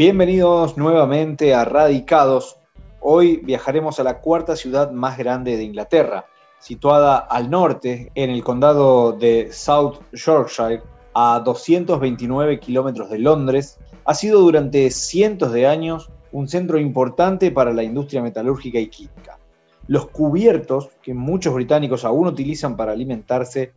Bienvenidos nuevamente a Radicados. Hoy viajaremos a la cuarta ciudad más grande de Inglaterra, situada al norte, en el condado de South Yorkshire, a 229 kilómetros de Londres. Ha sido durante cientos de años un centro importante para la industria metalúrgica y química. Los cubiertos que muchos británicos aún utilizan para alimentarse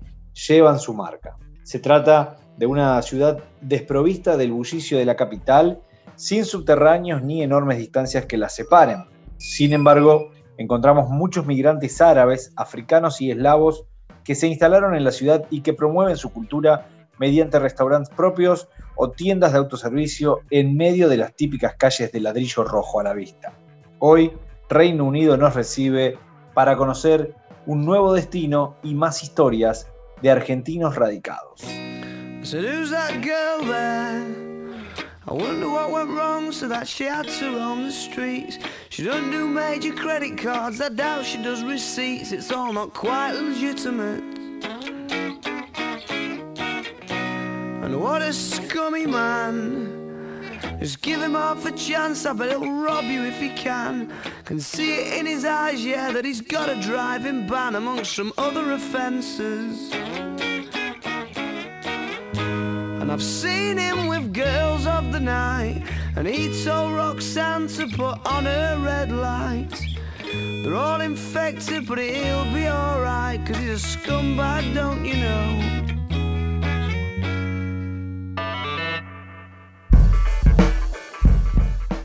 llevan su marca. Se trata de una ciudad desprovista del bullicio de la capital sin subterráneos ni enormes distancias que las separen. Sin embargo, encontramos muchos migrantes árabes, africanos y eslavos que se instalaron en la ciudad y que promueven su cultura mediante restaurantes propios o tiendas de autoservicio en medio de las típicas calles de ladrillo rojo a la vista. Hoy, Reino Unido nos recibe para conocer un nuevo destino y más historias de argentinos radicados. I wonder what went wrong so that she had to roam the streets. She doesn't do major credit cards, I doubt she does receipts. It's all not quite legitimate. And what a scummy man. Just give him half a chance, I bet he'll rob you if he can. Can see it in his eyes, yeah, that he's got a driving ban amongst some other offences. I've seen him with girls of the night. And he told Roxanne to put on her red light. They're all infected, but he'll be alright. Cause he's a scumbag, don't you know?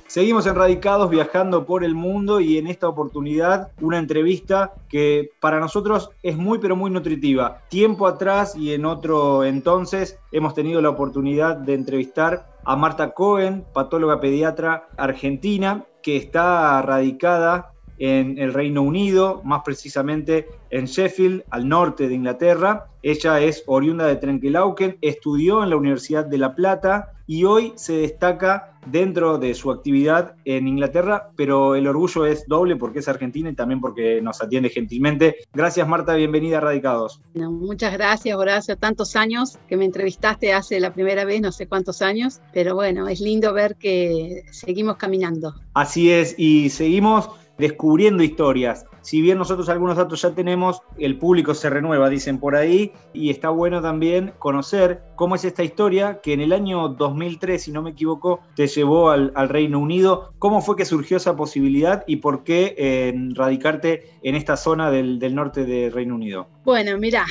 Seguimos enradicados viajando por el mundo y en esta oportunidad una entrevista que para nosotros es muy pero muy nutritiva. Tiempo atrás y en otro entonces hemos tenido la oportunidad de entrevistar a Marta Cohen, patóloga pediatra argentina, que está radicada en el Reino Unido, más precisamente en Sheffield, al norte de Inglaterra. Ella es oriunda de Trenkelauken, estudió en la Universidad de La Plata y hoy se destaca dentro de su actividad en Inglaterra, pero el orgullo es doble porque es argentina y también porque nos atiende gentilmente. Gracias Marta, bienvenida a Radicados. muchas gracias Horacio, tantos años que me entrevistaste hace la primera vez, no sé cuántos años, pero bueno, es lindo ver que seguimos caminando. Así es, y seguimos descubriendo historias. Si bien nosotros algunos datos ya tenemos, el público se renueva, dicen por ahí, y está bueno también conocer cómo es esta historia que en el año 2003, si no me equivoco, te llevó al, Reino Unido. ¿Cómo fue que surgió esa posibilidad y por qué eh, radicarte en esta zona del, norte del Reino Unido? Bueno, mira,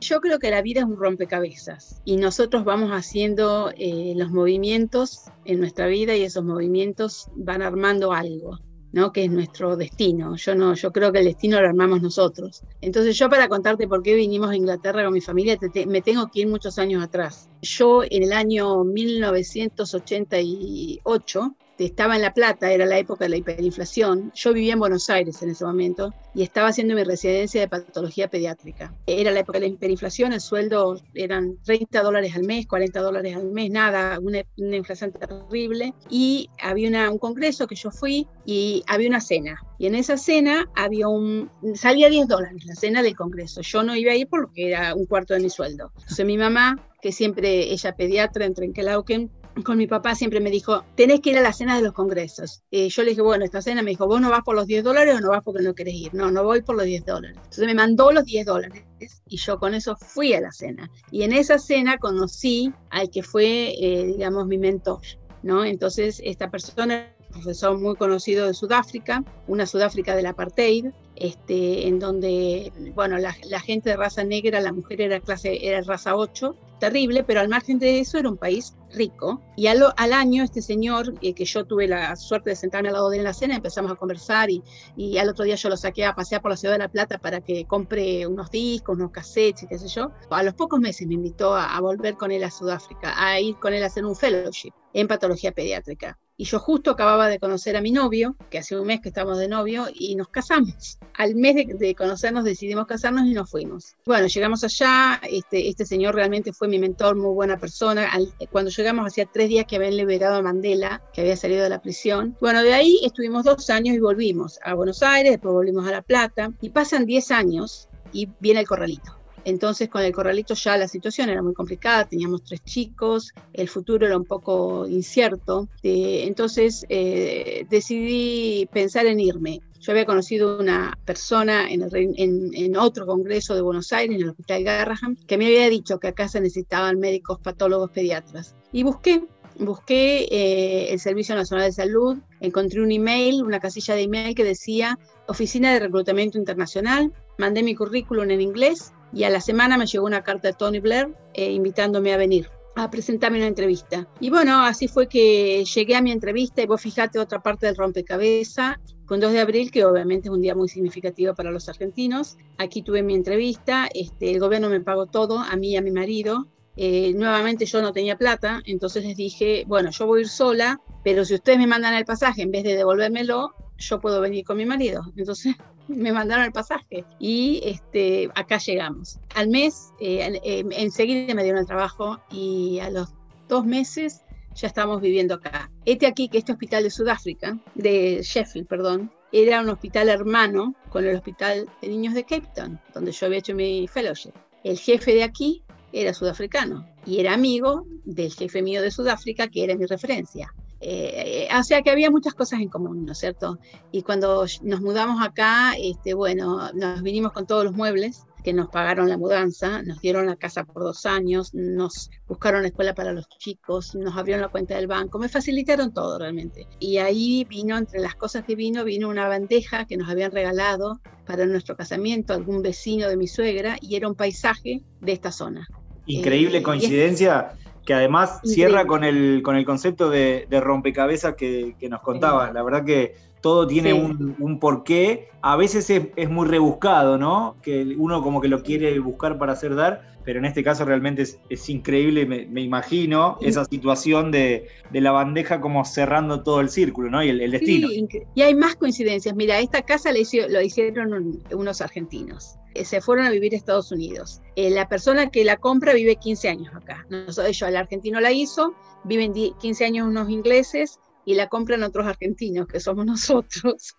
yo creo que la vida es un rompecabezas y nosotros vamos haciendo eh, los movimientos en nuestra vida y esos movimientos van armando algo. ¿No? que es nuestro destino. Yo no, yo creo que el destino lo armamos nosotros. Entonces yo para contarte por qué vinimos a Inglaterra con mi familia, me tengo que ir muchos años atrás. Yo en el año 1988 estaba en La Plata, era la época de la hiperinflación. Yo vivía en Buenos Aires en ese momento y estaba haciendo mi residencia de patología pediátrica. Era la época de la hiperinflación, el sueldo eran 30 dólares al mes, 40 dólares al mes, nada, una, inflación terrible. Y había un congreso que yo fui y había una cena. Y en esa cena había un, salía 10 dólares la cena del congreso. Yo no iba a ir porque era un cuarto de mi sueldo. Entonces mi mamá, que siempre ella pediatra en Trenkelauken, con mi papá siempre me dijo, tenés que ir a la cena de los congresos. Y yo le dije, bueno, esta cena me dijo, vos no vas por los 10 dólares o no vas porque no querés ir. No, no voy por los 10 dólares. Entonces me mandó los 10 dólares y yo con eso fui a la cena. Y en esa cena conocí al que fue, eh, digamos, mi mentor. ¿no? Entonces esta persona profesor muy conocido de Sudáfrica, una Sudáfrica del apartheid, este, en donde, bueno, la, gente de raza negra, la mujer era clase, era raza 8, terrible, pero al margen de eso era un país rico. Y al, año este señor, eh, que yo tuve la suerte de sentarme al lado de él en la cena, empezamos a conversar y, y, al otro día yo lo saqué a pasear por la ciudad de La Plata para que compre unos discos, unos cassettes qué sé yo. A los pocos meses me invitó a, a volver con él a Sudáfrica, a ir con él a hacer un fellowship en patología pediátrica. Y yo justo acababa de conocer a mi novio, que hace un mes que estamos de novio, y nos casamos. Al mes de, conocernos decidimos casarnos y nos fuimos. Bueno, llegamos allá, este, este señor realmente fue mi mentor, muy buena persona. cuando llegamos hacía tres días que habían liberado a Mandela, que había salido de la prisión. Bueno, de ahí estuvimos dos años y volvimos a Buenos Aires, después volvimos a La Plata, y pasan diez años y viene el corralito Entonces con el corralito ya la situación era muy complicada, teníamos tres chicos, el futuro era un poco incierto, eh, entonces eh, decidí pensar en irme. Yo había conocido una persona en, en, otro congreso de Buenos Aires, en el Hospital Garraham, que me había dicho que acá se necesitaban médicos, patólogos, pediatras. Y busqué busqué eh, el Servicio Nacional de Salud, encontré un email, una casilla de email que decía Oficina de Reclutamiento Internacional, mandé mi currículum en inglés y a la semana me llegó una carta de Tony Blair eh, invitándome a venir a presentarme una entrevista. Y bueno, así fue que llegué a mi entrevista y vos fijate otra parte del rompecabezas, con 2 de abril, que obviamente es un día muy significativo para los argentinos. Aquí tuve mi entrevista, este, el gobierno me pagó todo, a mí y a mi marido, eh, nuevamente yo no tenía plata, entonces les dije, bueno, yo voy a ir sola, pero si ustedes me mandan el pasaje, en vez de devolvérmelo, yo puedo venir con mi marido. Entonces me mandaron el pasaje y este, acá llegamos. Al mes, eh, enseguida me dieron el trabajo y a los dos meses ya estamos viviendo acá. Este aquí, que este hospital de Sudáfrica, de Sheffield, perdón, era un hospital hermano con el hospital de niños de Cape Town, donde yo había hecho mi fellowship. El jefe de aquí era sudafricano y era amigo del jefe mío de Sudáfrica, que era mi referencia. Eh, o sea que había muchas cosas en común, ¿no es cierto? Y cuando nos mudamos acá, este, bueno, nos vinimos con todos los muebles que nos pagaron la mudanza, nos dieron la casa por dos años, nos buscaron escuela para los chicos, nos abrieron la cuenta del banco, me facilitaron todo realmente. Y ahí vino, entre las cosas que vino, vino una bandeja que nos habían regalado para nuestro casamiento, algún vecino de mi suegra, y era un paisaje de esta zona. Increíble eh, coincidencia. Que además cierra con el, con el concepto de, rompecabezas que, nos contaba. La verdad que todo tiene un, porqué. A veces es, muy rebuscado, ¿no? Que uno como que lo quiere buscar para hacer dar, pero en este caso realmente es, increíble, me, imagino, esa situación de, la bandeja como cerrando todo el círculo, ¿no? Y el, destino. y hay más coincidencias. Mira, esta casa lo hicieron unos argentinos. Eh, se fueron a vivir a Estados Unidos. Eh, la persona que la compra vive 15 años acá. Nosotros, yo, el argentino la hizo, viven 15 años unos ingleses y la compran otros argentinos, que somos nosotros.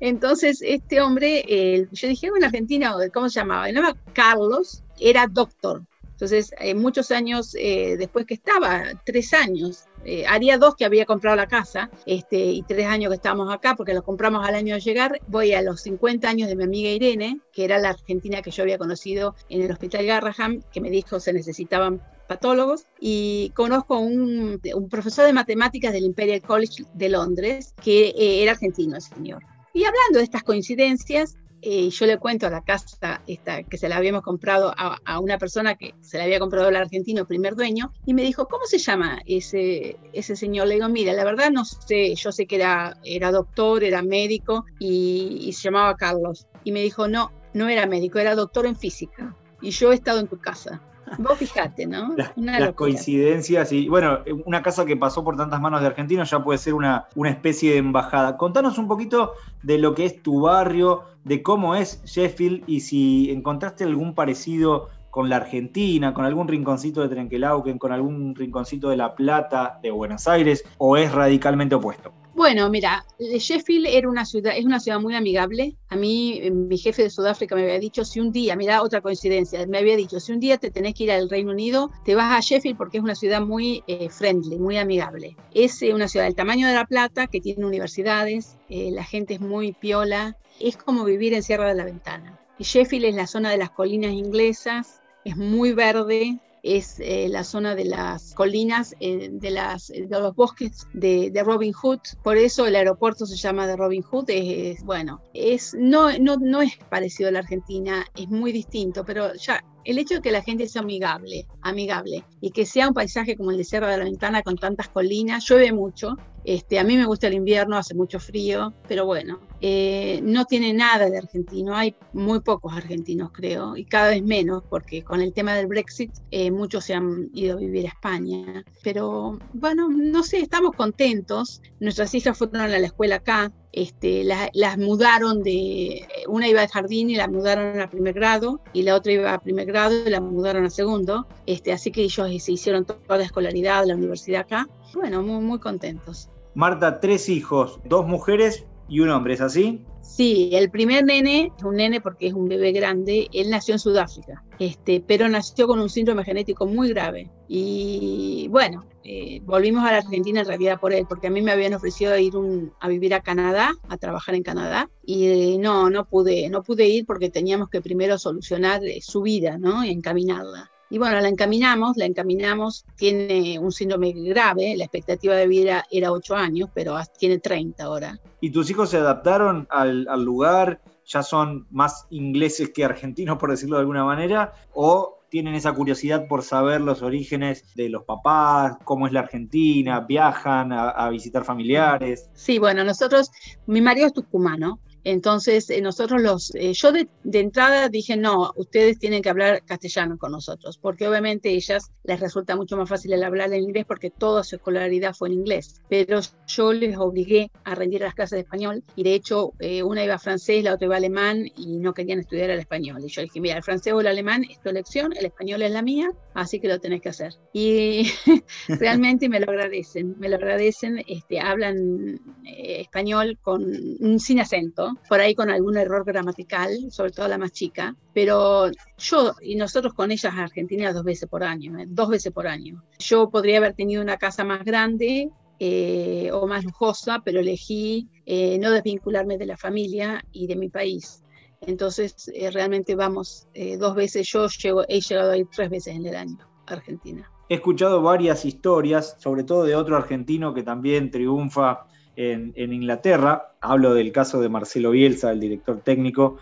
Entonces, este hombre, yo dije, bueno, Argentina, ¿cómo se llamaba? Se llamaba Carlos, era doctor. Entonces, eh, muchos años eh, después que estaba, tres años, eh, haría dos que había comprado la casa este, y tres años que estábamos acá porque lo compramos al año de llegar. Voy a los 50 años de mi amiga Irene, que era la argentina que yo había conocido en el Hospital Garraham, que me dijo se necesitaban patólogos y conozco un, un profesor de matemáticas del Imperial College de Londres que era argentino el señor. Y hablando de estas coincidencias, eh, yo le cuento a la casa esta, que se la habíamos comprado a, una persona que se la había comprado el argentino, primer dueño, y me dijo, ¿cómo se llama ese, ese señor? Le digo, mira, la verdad no sé, yo sé que era, era doctor, era médico y, y se llamaba Carlos. Y me dijo, no, no era médico, era doctor en física. Y yo he estado en tu casa. Vos fijate, ¿no? las coincidencias y bueno, una casa que pasó por tantas manos de argentinos ya puede ser una, una especie de embajada. Contanos un poquito de lo que es tu barrio, de cómo es Sheffield y si encontraste algún parecido con la Argentina, con algún rinconcito de Trenquelauquen, con algún rinconcito de La Plata, de Buenos Aires, o es radicalmente opuesto? Bueno, mira, Sheffield una ciudad, es una ciudad muy amigable. A mí, eh, mi jefe de Sudáfrica me había dicho, si un día, mira, otra coincidencia, me había dicho, si un día te tenés que ir al Reino Unido, te vas a Sheffield porque es una ciudad muy eh, friendly, muy amigable. Es eh, una ciudad del tamaño de La Plata, que tiene universidades, la gente es muy piola, es como vivir en Sierra de la Ventana. Sheffield es la zona de las colinas inglesas, es muy verde, es eh, la zona de las colinas, eh, de, las, los bosques de, Robin Hood. Por eso el aeropuerto se llama de Robin Hood. Es, bueno, es, no, no, no es parecido a la Argentina, es muy distinto, pero ya el hecho de que la gente sea amigable, amigable y que sea un paisaje como el de Sierra de la Ventana con tantas colinas, llueve mucho. Este, a mí me gusta el invierno, hace mucho frío, pero bueno, eh, no tiene nada de argentino. Hay muy pocos argentinos, creo, y cada vez menos, porque con el tema del Brexit eh, muchos se han ido a vivir a España. Pero bueno, no sé, estamos contentos. Nuestras hijas fueron a la escuela acá, este, las, mudaron de, una iba al jardín y la mudaron a primer grado, y la otra iba a primer grado y la mudaron a segundo, este, así que ellos se hicieron toda la escolaridad, la universidad acá, bueno, muy, muy contentos. Marta, tres hijos, dos mujeres y un hombre, ¿es así? Sí, el primer nene, un nene porque es un bebé grande, él nació en Sudáfrica, este, pero nació con un síndrome genético muy grave. Y bueno, eh, volvimos a la Argentina en realidad por él, porque a mí me habían ofrecido ir a vivir a Canadá, a trabajar en Canadá, y eh, no, no pude, no pude ir porque teníamos que primero solucionar eh, su vida, ¿no? Y encaminarla. Y bueno, la encaminamos, la encaminamos, tiene un síndrome grave, la expectativa de vida era 8 años, pero tiene 30 ahora. ¿Y tus hijos se adaptaron al, lugar? ¿Ya son más ingleses que argentinos, por decirlo de alguna manera? ¿O tienen esa curiosidad por saber los orígenes de los papás, cómo es la Argentina, viajan a, a visitar familiares. Sí, bueno, nosotros, mi marido es tucumano, entonces, eh, nosotros los, eh, yo de, entrada dije, no, ustedes tienen que hablar castellano con nosotros, porque obviamente ellas les resulta mucho más fácil el hablar en inglés porque toda su escolaridad fue en inglés. Pero yo les obligué a rendir las clases de español y de hecho eh, una iba a francés, la otra iba a alemán y no querían estudiar el español. Y yo dije, mira, el francés o el alemán es tu elección, el español es la mía, así que lo tenés que hacer. Y realmente me lo agradecen, me lo agradecen, este, hablan español con, sin acento por ahí con algún error gramatical, sobre todo la más chica, pero yo y nosotros con ellas a Argentina dos veces por año, ¿eh? dos veces por año. Yo podría haber tenido una casa más grande eh, o más lujosa, pero elegí eh, no desvincularme de la familia y de mi país. Entonces, realmente vamos dos veces, yo llego, he llegado a ir tres veces en el año a Argentina. He escuchado varias historias, sobre todo de otro argentino que también triunfa en, Inglaterra. Hablo del caso de Marcelo Bielsa, el director técnico,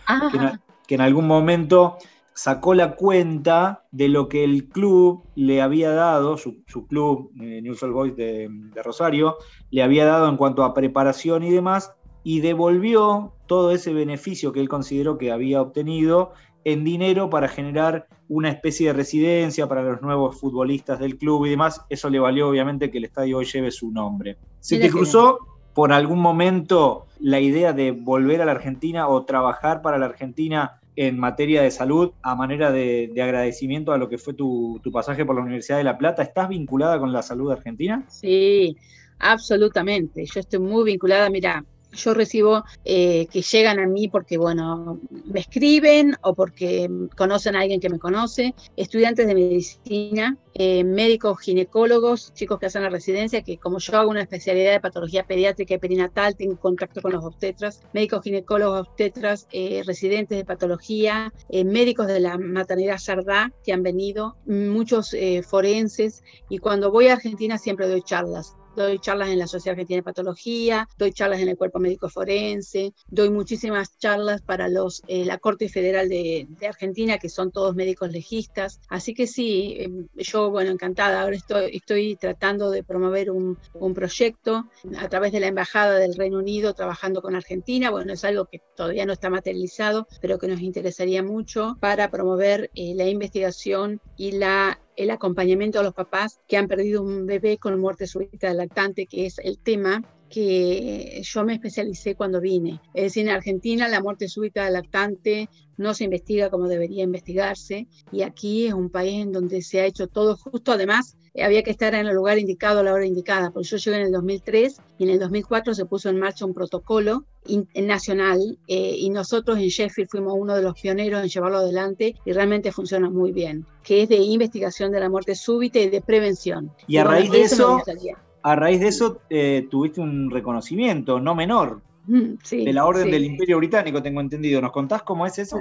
que en, algún momento sacó la cuenta de lo que el club le había dado, su, club, eh, News All Boys de, Rosario, le había dado en cuanto a preparación y demás, y devolvió todo ese beneficio que él consideró que había obtenido en dinero para generar una especie de residencia para los nuevos futbolistas del club y demás. Eso le valió obviamente que el estadio hoy lleve su nombre. ¿Se te cruzó por algún momento la idea de volver a la Argentina o trabajar para la Argentina en materia de salud a manera de, agradecimiento a lo que fue tu, tu, pasaje por la Universidad de La Plata? ¿Estás vinculada con la salud argentina? Sí, absolutamente. Yo estoy muy vinculada. Mira, yo recibo eh, que llegan a mí porque, bueno, me escriben o porque conocen a alguien que me conoce, estudiantes de medicina, eh, médicos ginecólogos, chicos que hacen la residencia, que como yo hago una especialidad de patología pediátrica y perinatal, tengo contacto con los obstetras, médicos ginecólogos, obstetras, eh, residentes de patología, médicos de la maternidad Sardá que han venido, muchos forenses, y cuando voy a Argentina siempre doy charlas doy charlas en la Sociedad Argentina de Patología, doy charlas en el Cuerpo Médico Forense, doy muchísimas charlas para los, eh, la Corte Federal de, Argentina, que son todos médicos legistas. Así que sí, em, yo, bueno, encantada. Ahora estoy, tratando de promover un, un, proyecto a través de la Embajada del Reino Unido trabajando con Argentina. Bueno, es algo que todavía no está materializado, pero que nos interesaría mucho para promover eh, la investigación y la el acompañamiento a los papás que han perdido un bebé con muerte súbita del lactante, que es el tema que yo me especialicé cuando vine. Es decir, en Argentina la muerte súbita del lactante no se investiga como debería investigarse y aquí es un país en donde se ha hecho todo justo. Además, había que estar en el lugar indicado a la hora indicada, porque yo llegué en el 2003 y en el 2004 se puso en marcha un protocolo nacional eh, y nosotros en Sheffield fuimos uno de los pioneros en llevarlo adelante y realmente funciona muy bien, que es de investigación de la muerte súbita y de prevención. Y a raíz de eso, a raíz de eso eh, tuviste un reconocimiento no menor. De la Orden del Imperio Británico, tengo entendido. ¿Nos contás cómo es eso?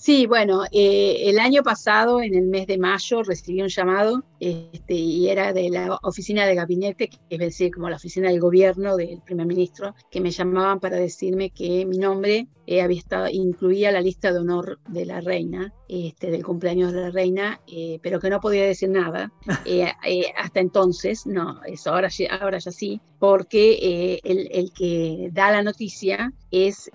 Sí, bueno, eh, el año pasado, en el mes de mayo, recibí un llamado este, y era de la oficina de gabinete, que es decir, como la oficina del gobierno del primer ministro, que me llamaban para decirme que mi nombre eh, había estado, incluía la lista de honor de la reina, este, del cumpleaños de la reina, eh, pero que no podía decir nada hasta entonces, no, eso ahora, ahora ya sí, porque el, el, que da la noticia es,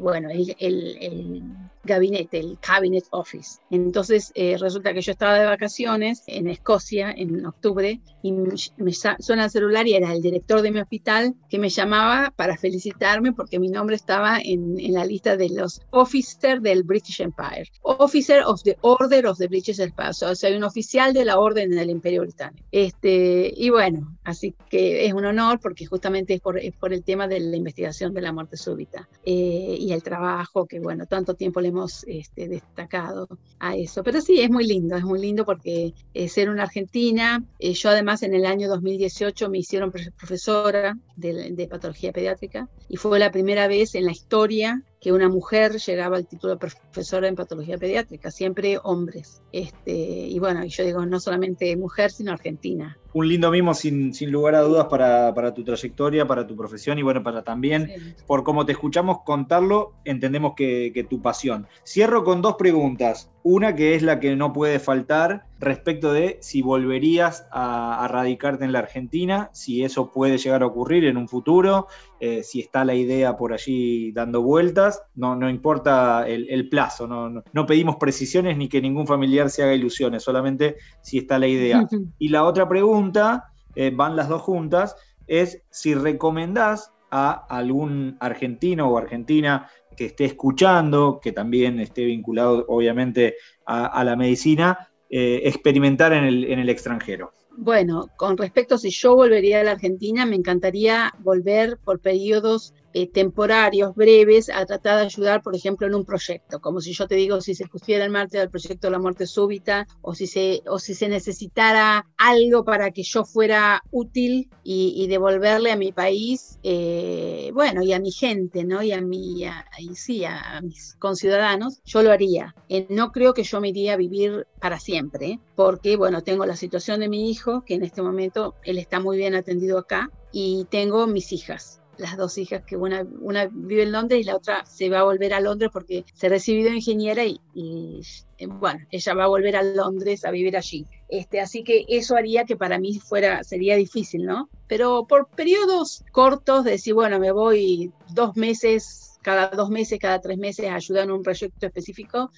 bueno, el gabinete, el Cabinet Office. Entonces eh, resulta que yo estaba de vacaciones en Escocia en octubre y me, suena el celular y era el director de mi hospital que me llamaba para felicitarme porque mi nombre estaba en, en la lista de los officers del British Empire. Officer of the Order of the British Empire, o sea, un oficial de la orden del Imperio Británico. Este, y bueno, así que es un honor porque justamente es por, es por el tema de la investigación de la muerte súbita eh, y el trabajo que, bueno, tanto tiempo le hemos este, destacado a eso. Pero sí, es muy lindo, es muy lindo porque eh, ser una argentina, eh, yo además en el año 2018 me hicieron profesora de, de patología pediátrica y fue la primera vez en la historia que una mujer llegaba al título de profesora en patología pediátrica, siempre hombres. Este, y bueno, yo digo, no solamente mujer, sino argentina un lindo mimo sin, sin lugar a dudas para, tu trayectoria, para tu profesión y bueno, para también, por cómo te escuchamos contarlo, entendemos que, que, tu pasión. Cierro con dos preguntas. Una que es la que no puede faltar respecto de si volverías a, radicarte en la Argentina, si eso puede llegar a ocurrir en un futuro, eh, si está la idea por allí dando vueltas, no, no importa el, plazo, no, no, pedimos precisiones ni que ningún familiar se haga ilusiones, solamente si está la idea. Y la otra pregunta, eh, van las dos juntas, es si recomendás a algún argentino o argentina que esté escuchando, que también esté vinculado obviamente a, la medicina, eh, experimentar en el, en el extranjero. Bueno, con respecto a si yo volvería a la Argentina, me encantaría volver por periodos eh, temporarios, breves, a tratar de ayudar, por ejemplo, en un proyecto, como si yo te digo, si se pusiera en marcha el proyecto de la muerte súbita, o si se, o si se necesitara algo para que yo fuera útil y, devolverle a mi país, eh, bueno, y a mi gente, ¿no? Y a mi, y sí, a, mis conciudadanos, yo lo haría. Eh, no creo que yo me iría a vivir para siempre, porque, bueno, tengo la situación de mi hijo, que en este momento él está muy bien atendido acá, y tengo mis hijas las dos hijas, que una, vive en Londres y la otra se va a volver a Londres porque se recibió de ingeniera y, eh, bueno, ella va a volver a Londres a vivir allí. Este, así que eso haría que para mí fuera, sería difícil, ¿no? Pero por periodos cortos, de decir, bueno, me voy dos meses, cada dos meses, cada tres meses a un proyecto específico,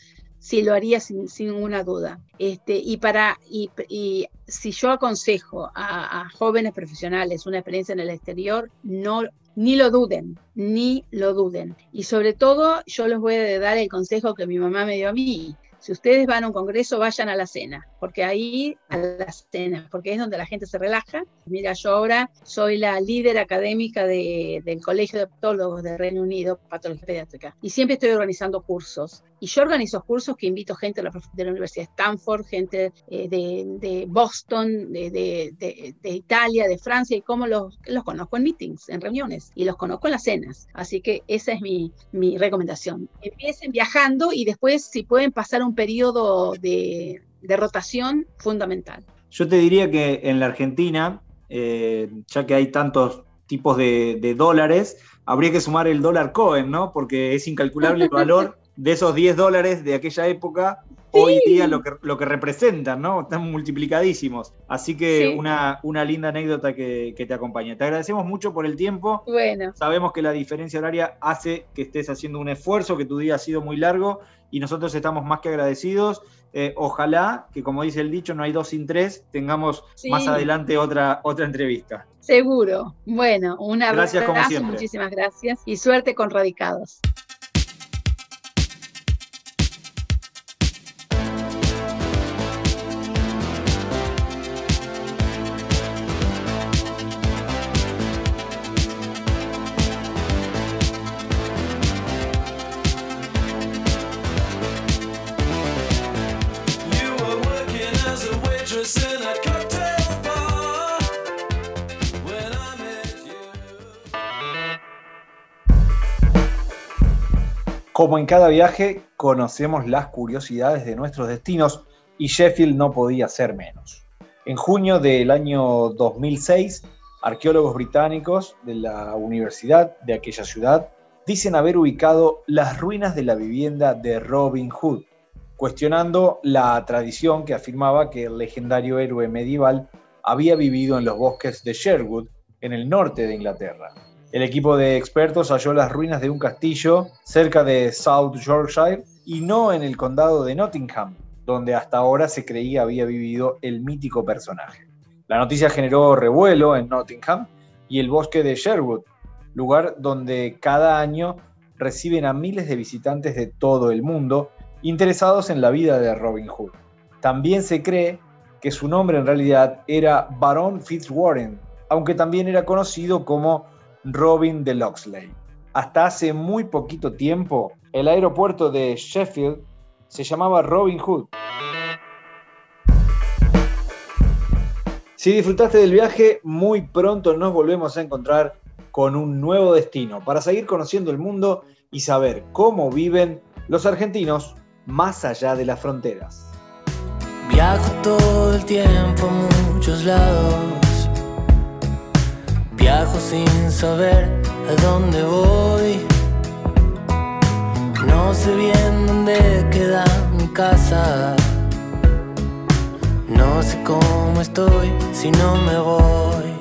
sí lo haría sin, ninguna duda. Este, y, para, y, si yo aconsejo a, a, jóvenes profesionales una experiencia en el exterior, no ni lo duden, ni lo duden. Y sobre todo, yo les voy a dar el consejo que mi mamá me dio a mí. Si ustedes van a un congreso, vayan a la cena, porque ahí, a la cena, porque es donde la gente se relaja. Mira, yo ahora soy la líder académica del Colegio de Optólogos del Reino Unido, Patología Pediátrica, y siempre estoy organizando cursos. Y yo organizo cursos que invito gente de la, Universidad de Stanford, gente eh, de, Boston, de, Italia, de Francia, y cómo los, los conozco en meetings, en reuniones, y los conozco en las cenas. Así que esa es mi, mi recomendación. Empiecen viajando y después, si pueden pasar un periodo de, rotación, fundamental. Yo te diría que en la Argentina, eh, ya que hay tantos tipos de, de, dólares, habría que sumar el dólar Cohen, ¿no? Porque es incalculable el valor de esos 10 dólares de aquella época, hoy día lo que, lo que representan, ¿no? Están multiplicadísimos. Así que una, una linda anécdota que, te acompaña. Te agradecemos mucho por el tiempo. Bueno. Sabemos que la diferencia horaria hace que estés haciendo un esfuerzo, que tu día ha sido muy largo y nosotros estamos más que agradecidos. Eh, ojalá que, como dice el dicho, no hay dos sin tres, tengamos más adelante otra, otra entrevista. Seguro. Bueno, un abrazo. Gracias como siempre. Muchísimas gracias y suerte con Radicados. Como en cada viaje, conocemos las curiosidades de nuestros destinos y Sheffield no podía ser menos. En junio del año 2006, arqueólogos británicos de la universidad de aquella ciudad dicen haber ubicado las ruinas de la vivienda de Robin Hood, cuestionando la tradición que afirmaba que el legendario héroe medieval había vivido en los bosques de Sherwood, en el norte de Inglaterra. El equipo de expertos halló las ruinas de un castillo cerca de South Yorkshire y no en el condado de Nottingham, donde hasta ahora se creía había vivido el mítico personaje. La noticia generó revuelo en Nottingham y el bosque de Sherwood, lugar donde cada año reciben a miles de visitantes de todo el mundo interesados en la vida de Robin Hood. También se cree que su nombre en realidad era Baron Fitzwarren, aunque también era conocido como Robin de Locksley. Hasta hace muy poquito tiempo, el aeropuerto de Sheffield se llamaba Robin Hood. Si disfrutaste del viaje, muy pronto nos volvemos a encontrar con un nuevo destino para seguir conociendo el mundo y saber cómo viven los argentinos más allá de las fronteras. Viajo todo el tiempo a muchos lados. Viajo sin saber a dónde voy. No sé bien dónde queda mi casa. No sé cómo estoy si no me voy.